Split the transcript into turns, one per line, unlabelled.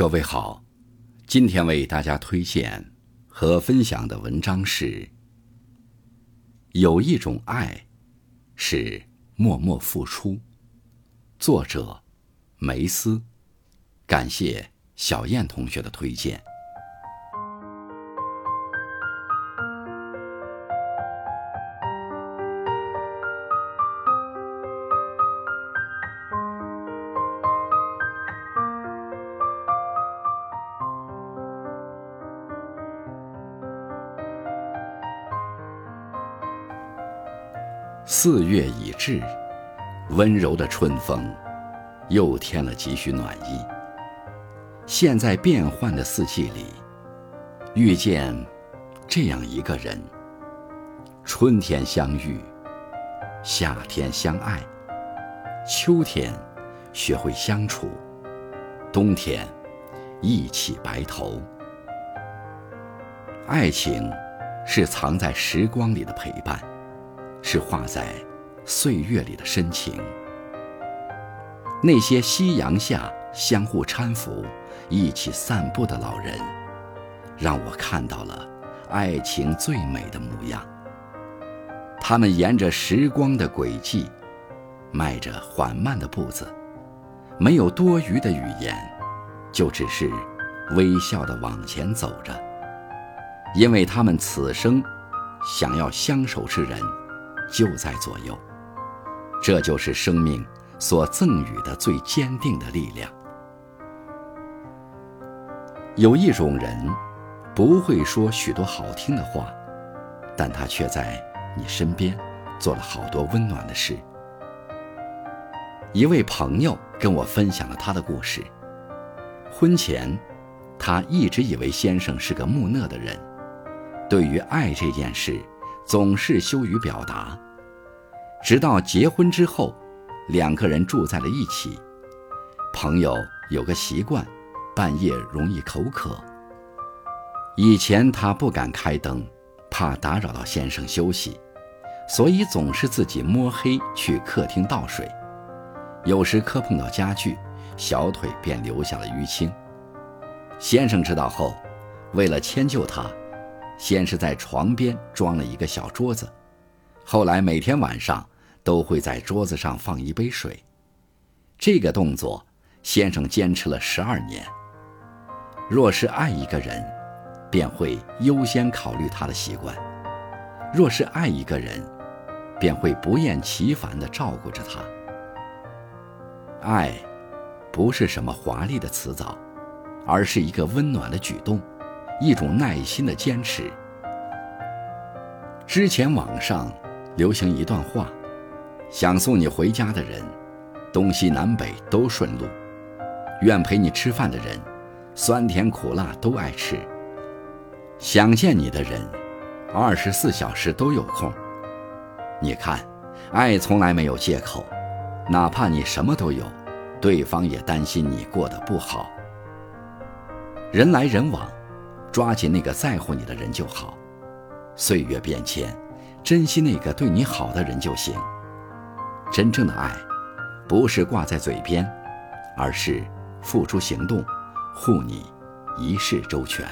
各位好，今天为大家推荐和分享的文章是：有一种爱，是默默付出。作者梅斯，感谢小燕同学的推荐。四月已至，温柔的春风又添了几许暖意。现在变幻的四季里，遇见这样一个人，春天相遇，夏天相爱，秋天学会相处，冬天一起白头。爱情是藏在时光里的陪伴。是画在岁月里的深情。那些夕阳下相互搀扶、一起散步的老人，让我看到了爱情最美的模样。他们沿着时光的轨迹，迈着缓慢的步子，没有多余的语言，就只是微笑地往前走着，因为他们此生想要相守之人。就在左右，这就是生命所赠予的最坚定的力量。有一种人，不会说许多好听的话，但他却在你身边做了好多温暖的事。一位朋友跟我分享了他的故事。婚前，他一直以为先生是个木讷的人，对于爱这件事。总是羞于表达，直到结婚之后，两个人住在了一起。朋友有个习惯，半夜容易口渴。以前他不敢开灯，怕打扰到先生休息，所以总是自己摸黑去客厅倒水。有时磕碰到家具，小腿便留下了淤青。先生知道后，为了迁就他。先是在床边装了一个小桌子，后来每天晚上都会在桌子上放一杯水。这个动作，先生坚持了十二年。若是爱一个人，便会优先考虑他的习惯；若是爱一个人，便会不厌其烦地照顾着他。爱，不是什么华丽的辞藻，而是一个温暖的举动。一种耐心的坚持。之前网上流行一段话：想送你回家的人，东西南北都顺路；愿陪你吃饭的人，酸甜苦辣都爱吃；想见你的人，二十四小时都有空。你看，爱从来没有借口，哪怕你什么都有，对方也担心你过得不好。人来人往。抓紧那个在乎你的人就好，岁月变迁，珍惜那个对你好的人就行。真正的爱，不是挂在嘴边，而是付出行动，护你一世周全。